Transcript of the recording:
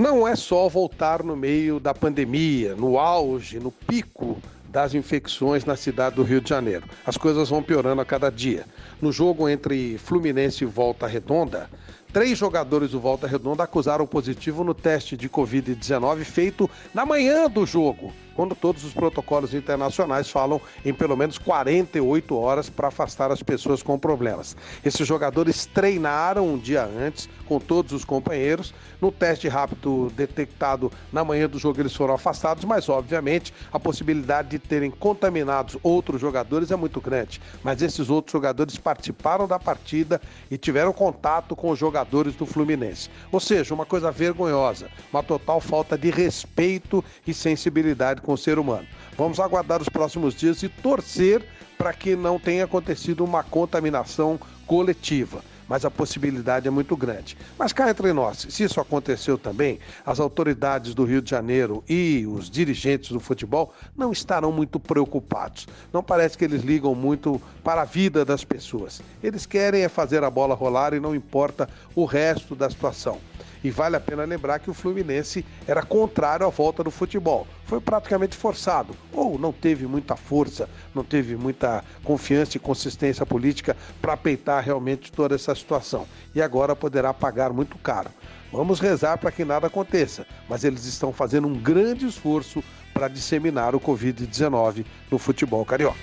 Não é só voltar no meio da pandemia, no auge, no pico das infecções na cidade do Rio de Janeiro. As coisas vão piorando a cada dia. No jogo entre Fluminense e Volta Redonda, Três jogadores do Volta Redonda acusaram positivo no teste de Covid-19 feito na manhã do jogo, quando todos os protocolos internacionais falam em pelo menos 48 horas para afastar as pessoas com problemas. Esses jogadores treinaram um dia antes com todos os companheiros. No teste rápido detectado na manhã do jogo, eles foram afastados, mas obviamente a possibilidade de terem contaminados outros jogadores é muito grande. Mas esses outros jogadores participaram da partida e tiveram contato com os jogadores jogadores do Fluminense. Ou seja, uma coisa vergonhosa, uma total falta de respeito e sensibilidade com o ser humano. Vamos aguardar os próximos dias e torcer para que não tenha acontecido uma contaminação coletiva mas a possibilidade é muito grande. Mas cá entre nós, se isso aconteceu também, as autoridades do Rio de Janeiro e os dirigentes do futebol não estarão muito preocupados. Não parece que eles ligam muito para a vida das pessoas. Eles querem é fazer a bola rolar e não importa o resto da situação. E vale a pena lembrar que o Fluminense era contrário à volta do futebol. Foi praticamente forçado, ou não teve muita força, não teve muita confiança e consistência política para peitar realmente toda essa situação. E agora poderá pagar muito caro. Vamos rezar para que nada aconteça, mas eles estão fazendo um grande esforço para disseminar o Covid-19 no futebol carioca.